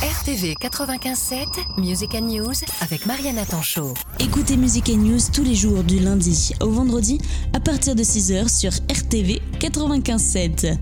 RTV 95.7, Music and News avec Mariana Tanchot. Écoutez Music and News tous les jours du lundi au vendredi à partir de 6h sur RTV 95.7.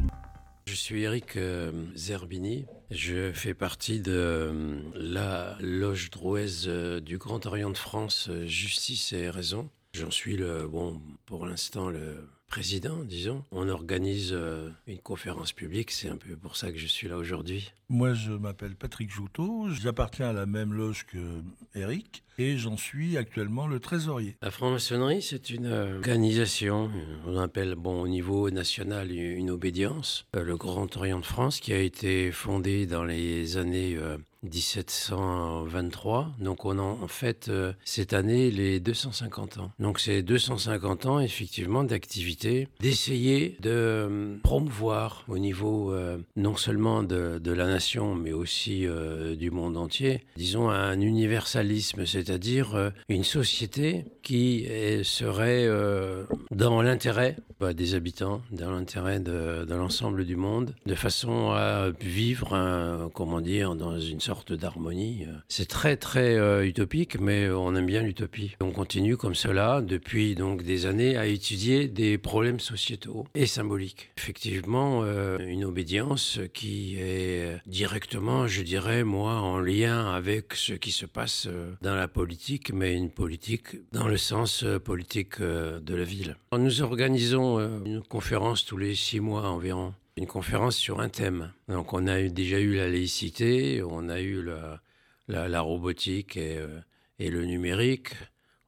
Je suis Eric euh, Zerbini. Je fais partie de euh, la loge drouaise euh, du Grand Orient de France, Justice et Raison. J'en suis le, bon, pour l'instant, le président, disons. On organise euh, une conférence publique, c'est un peu pour ça que je suis là aujourd'hui. Moi, je m'appelle Patrick Joutot, j'appartiens à la même loge que Eric et j'en suis actuellement le trésorier. La franc-maçonnerie, c'est une euh, organisation, on appelle bon, au niveau national une obédience, euh, le Grand Orient de France, qui a été fondé dans les années 1723. Donc on a en fait euh, cette année les 250 ans. Donc c'est 250 ans effectivement d'activité, d'essayer de euh, promouvoir au niveau euh, non seulement de, la nation mais aussi du monde entier, disons un universalisme, c'est-à-dire une société qui serait dans l'intérêt bah, des habitants, dans l'intérêt de, de l'ensemble du monde, de façon à vivre, comment dire, dans une sorte d'harmonie. Euh, c'est très très euh, utopique, mais on aime bien l'utopie. On continue comme cela depuis donc des années à étudier des problèmes sociétaux et symboliques. Effectivement, euh, une obédience qui est directement, je dirais moi, en lien avec ce qui se passe dans la politique, mais une politique dans le sens politique de la ville. Nous organisons une conférence tous les six mois environ une conférence sur un thème. Donc on a déjà eu la laïcité, on a eu la, robotique euh, et, le numérique,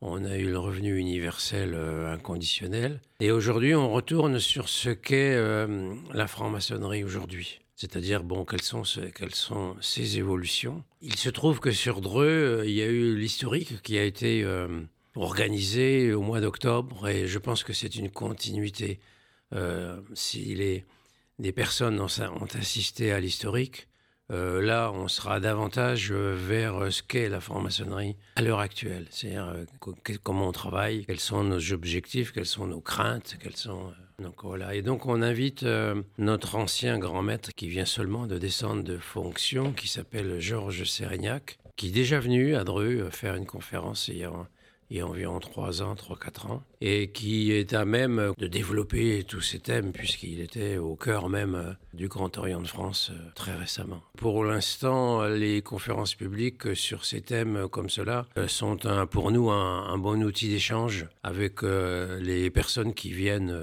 on a eu le revenu universel euh, inconditionnel. Et aujourd'hui, on retourne sur ce qu'est euh, la franc-maçonnerie aujourd'hui. C'est-à-dire, bon, quelles sont, quelles sont ces évolutions? Il se trouve que sur Dreux, il y a eu l'historique qui a été organisé au mois d'octobre, et je pense que c'est une continuité. S'il est des personnes ont, assisté à l'historique. Euh, là, on sera davantage vers ce qu'est la franc-maçonnerie à l'heure actuelle. C'est-à-dire euh, comment on travaille, quels sont nos objectifs, quelles sont nos craintes, quels sont... Euh, donc voilà. Et donc on invite notre ancien grand maître qui vient seulement de descendre de fonction, qui s'appelle Georges Sérignac, qui est déjà venu à Dreux faire une conférence hier il y a environ 3 ans, 3-4 ans, et qui est à même de développer tous ces thèmes, puisqu'il était au cœur même du Grand Orient de France euh, très récemment. Pour l'instant, les conférences publiques sur ces thèmes comme cela euh, sont un, pour nous un, bon outil d'échange avec euh, les personnes qui viennent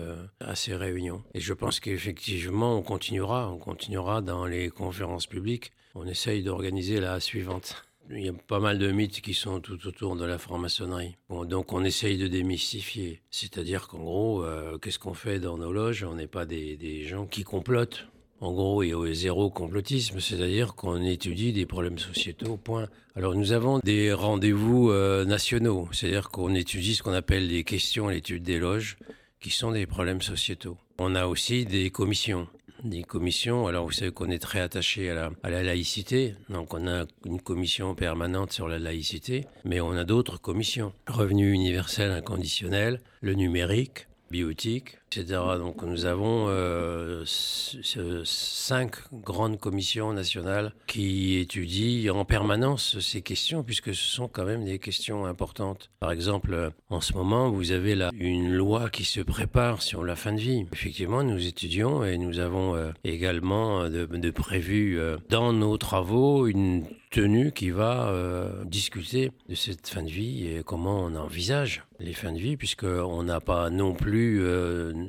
à ces réunions. Et je pense qu'effectivement, on continuera, on continuera dans les conférences publiques. On essaye d'organiser la suivante. Il y a pas mal de mythes qui sont tout autour de la franc-maçonnerie. Donc on essaye de démystifier. C'est-à-dire qu'en gros, euh, qu'est-ce qu'on fait dans nos loges? On n'est pas des, gens qui complotent. En gros, il y a zéro complotisme, c'est-à-dire qu'on étudie des problèmes sociétaux, point. Alors nous avons des rendez-vous euh, nationaux, c'est-à-dire qu'on étudie ce qu'on appelle les questions à l'étude des loges, qui sont des problèmes sociétaux. On a aussi des commissions des commissions. Alors vous savez qu'on est très attaché à la, laïcité, donc on a une commission permanente sur la laïcité, mais on a d'autres commissions. Revenu universel inconditionnel, le numérique, biotique, etc. Donc nous avons euh, cinq grandes commissions nationales qui étudient en permanence ces questions, puisque ce sont quand même des questions importantes. Par exemple, en ce moment, vous avez là une loi qui se prépare sur la fin de vie. Effectivement, nous étudions et nous avons euh, également de, de prévu euh, dans nos travaux une tenue qui va discuter de cette fin de vie et comment on envisage les fins de vie, puisqu'on n'a pas non plus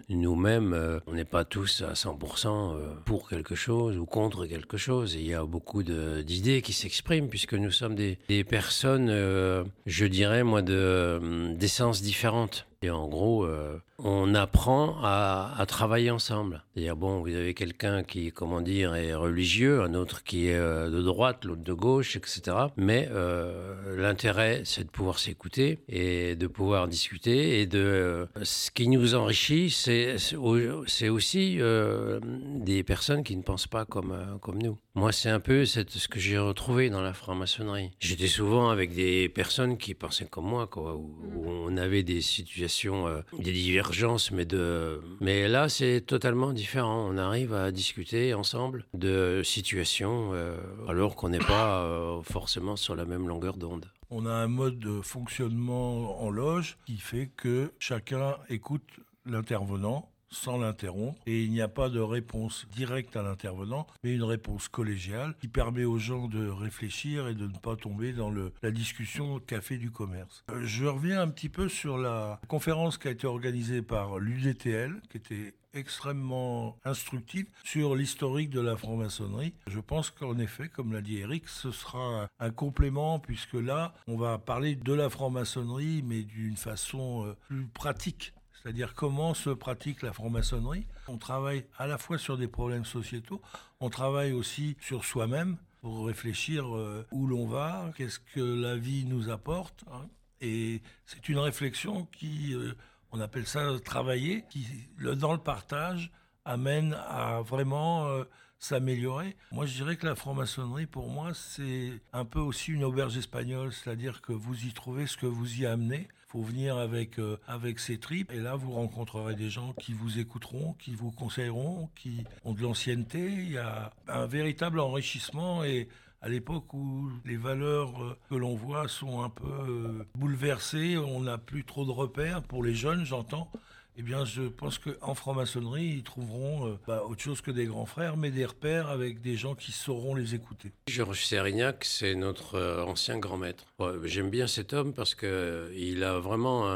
nous-mêmes, euh, on n'est pas tous à 100% euh, pour quelque chose ou contre quelque chose. il y a beaucoup d'idées qui s'expriment puisque nous sommes des, personnes, euh, je dirais moi, d'essence différentes. Et en gros, euh, on apprend à, travailler ensemble. C'est-à-dire, bon, vous avez quelqu'un qui, comment dire, est religieux, un autre qui est euh, de droite, l'autre de gauche, etc. Mais euh, l'intérêt, c'est de pouvoir s'écouter et de pouvoir discuter. Et de ce qui nous enrichit, c'est aussi des personnes qui ne pensent pas comme, comme nous. Moi, c'est un peu ce que j'ai retrouvé dans la franc-maçonnerie. J'étais souvent avec des personnes qui pensaient comme moi, quoi, où, on avait des situations, euh, des divergences, mais, de... mais là, c'est totalement différent. On arrive à discuter ensemble de situations euh, alors qu'on n'est pas euh, forcément sur la même longueur d'onde. On a un mode de fonctionnement en loge qui fait que chacun écoute l'intervenant sans l'interrompre et il n'y a pas de réponse directe à l'intervenant, mais une réponse collégiale qui permet aux gens de réfléchir et de ne pas tomber dans le, la discussion café du commerce. Euh, je reviens un petit peu sur la conférence qui a été organisée par l'UDTL, qui était extrêmement instructive sur l'historique de la franc-maçonnerie. Je pense qu'en effet, comme l'a dit Eric, ce sera un complément puisque là, on va parler de la franc-maçonnerie, mais d'une façon euh, plus pratique c'est-à-dire comment se pratique la franc-maçonnerie. On travaille à la fois sur des problèmes sociétaux, on travaille aussi sur soi-même pour réfléchir euh, où l'on va, qu'est-ce que la vie nous apporte. Hein. Et c'est une réflexion qui, euh, on appelle ça travailler, qui dans le partage amène à vraiment euh, s'améliorer. Moi, je dirais que la franc-maçonnerie, pour moi, c'est un peu aussi une auberge espagnole, c'est-à-dire que vous y trouvez ce que vous y amenez venir avec, euh, avec tripes. Et là, vous rencontrerez des gens qui vous écouteront, qui vous conseilleront, qui ont de l'ancienneté. Il y a un véritable enrichissement et à l'époque où les valeurs euh, que l'on voit sont un peu euh, bouleversées, on n'a plus trop de repères, pour les jeunes j'entends, eh bien, je pense qu'en franc-maçonnerie, ils trouveront euh, bah, autre chose que des grands frères, mais des repères avec des gens qui sauront les écouter. Georges Sérignac, c'est notre euh, ancien grand maître. J'aime bien cet homme parce qu'il euh, a vraiment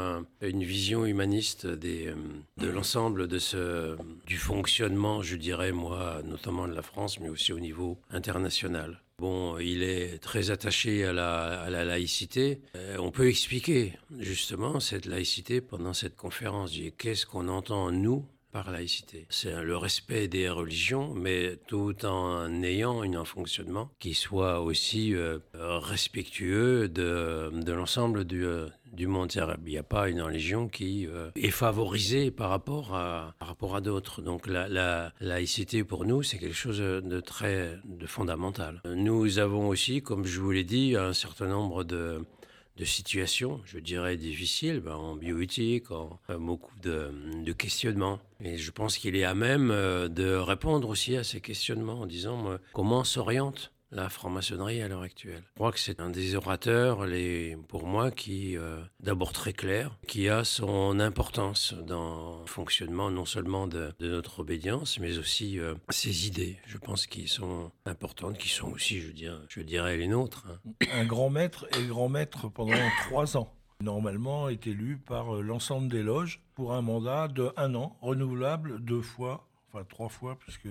une vision humaniste de l'ensemble du fonctionnement, je dirais, moi, notamment de la France, mais aussi au niveau international. Bon, il est très attaché à la, laïcité. Euh, on peut expliquer justement cette laïcité pendant cette conférence. Qu'est-ce qu'on entend, nous, par laïcité? C'est le respect des religions, mais tout en ayant un fonctionnement qui soit aussi euh, respectueux de, l'ensemble du, euh, du monde. Il n'y a pas une religion qui euh, est favorisée par rapport à, par rapport à d'autres. Donc la, la, laïcité pour nous, c'est quelque chose de très de fondamental. Nous avons aussi, comme je vous l'ai dit, un certain nombre de, de situations, je dirais, difficiles, ben, en bioéthique, en beaucoup de, de, questionnements. Et je pense qu'il est à même euh, de répondre aussi à ces questionnements en disant comment s'oriente la franc-maçonnerie à l'heure actuelle. Je crois que c'est un des orateurs, pour moi, qui, euh, d'abord très clair, qui a son importance dans le fonctionnement non seulement de, notre obédience, mais aussi euh, ses idées, je pense, qui sont importantes, qui sont aussi, je dirais, les nôtres. Hein. Un grand maître est grand maître pendant trois ans normalement est élu par euh, l'ensemble des loges pour un mandat de un an, renouvelable deux fois enfin trois fois, puisque,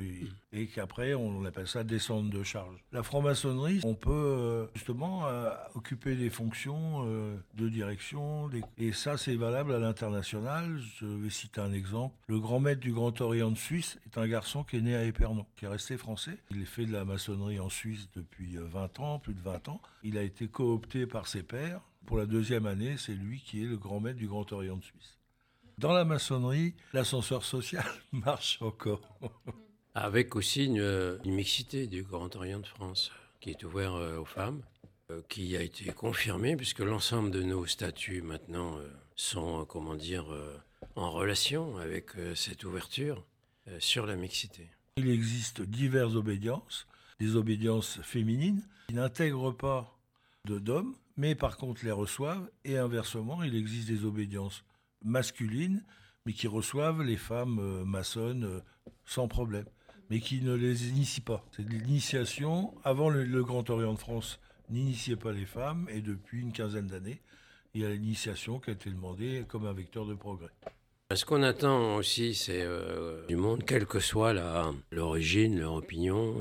et qu'après on appelle ça descente de charge. La franc-maçonnerie, on peut euh, justement euh, occuper des fonctions euh, de direction, et ça c'est valable à l'international. Je vais citer un exemple. Le grand maître du Grand Orient de Suisse est un garçon qui est né à Épernon, qui est resté français. Il fait de la maçonnerie en Suisse depuis 20 ans, plus de 20 ans. Il a été coopté par ses pairs. Pour la deuxième année, c'est lui qui est le grand maître du Grand Orient de Suisse. Dans la maçonnerie, l'ascenseur social marche encore. Avec aussi une, mixité du Grand Orient de France qui est ouvert euh, aux femmes, euh, qui a été confirmée puisque l'ensemble de nos statuts maintenant euh, sont, comment dire, en relation avec cette ouverture sur la mixité. Il existe diverses obédiences, des obédiences féminines qui n'intègrent pas d'hommes, mais par contre les reçoivent, et inversement, il existe des obédiences masculines, mais qui reçoivent les femmes euh, maçonnes euh, sans problème, mais qui ne les initient pas. C'est l'initiation. Avant, le, Grand Orient de France n'initiait pas les femmes, et depuis une quinzaine d'années, il y a l'initiation qui a été demandée comme un vecteur de progrès. Ce qu'on attend aussi, c'est euh, du monde, quelle que soit l'origine, leur opinion.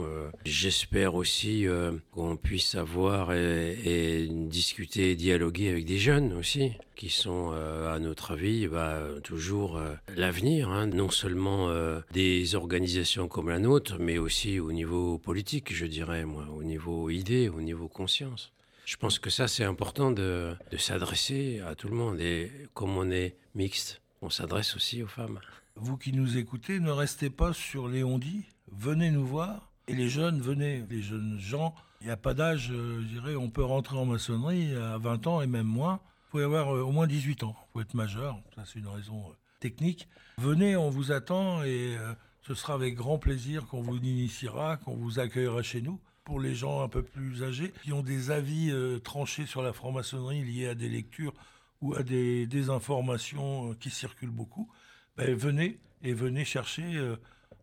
J'espère aussi qu'on puisse avoir et, discuter, dialoguer avec des jeunes aussi qui sont, euh, à notre avis, bah, toujours euh, l'avenir, hein. non seulement euh, des organisations comme la nôtre, mais aussi au niveau politique, je dirais, moi, au niveau idée, au niveau conscience. Je pense que ça, c'est important de, de s'adresser à tout le monde. Et comme on est mixte, on s'adresse aussi aux femmes. Vous qui nous écoutez, ne restez pas sur les on-dit, venez nous voir. Et les jeunes, venez, les jeunes gens, il n'y a pas d'âge, euh, je dirais, on peut rentrer en maçonnerie à 20 ans et même moins. Faut y avoir euh, au moins 18 ans, il faut être majeur, ça c'est une raison euh, technique. Venez, on vous attend et ce sera avec grand plaisir qu'on vous initiera, qu'on vous accueillera chez nous. Pour les gens un peu plus âgés qui ont des avis tranchés sur la franc-maçonnerie liés à des lectures ou à des, informations qui circulent beaucoup, ben, venez et venez chercher,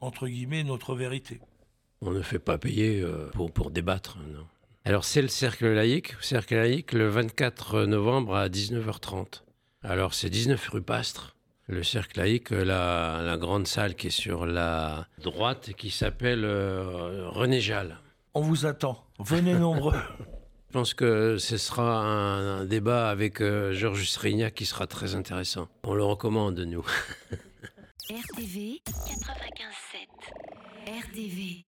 entre guillemets, notre vérité. On ne fait pas payer euh, pour, pour débattre. Non. Alors c'est le cercle laïque, cercle laïque le 24 novembre à 19h30. Alors c'est 19 rue Pastre, le cercle laïque, la, la, grande salle qui est sur la droite et qui s'appelle euh, René Jal. On vous attend, venez nombreux. Je pense que ce sera un, débat avec euh, Georges Srignac qui sera très intéressant. On le recommande, nous. RTV 95.7 RTV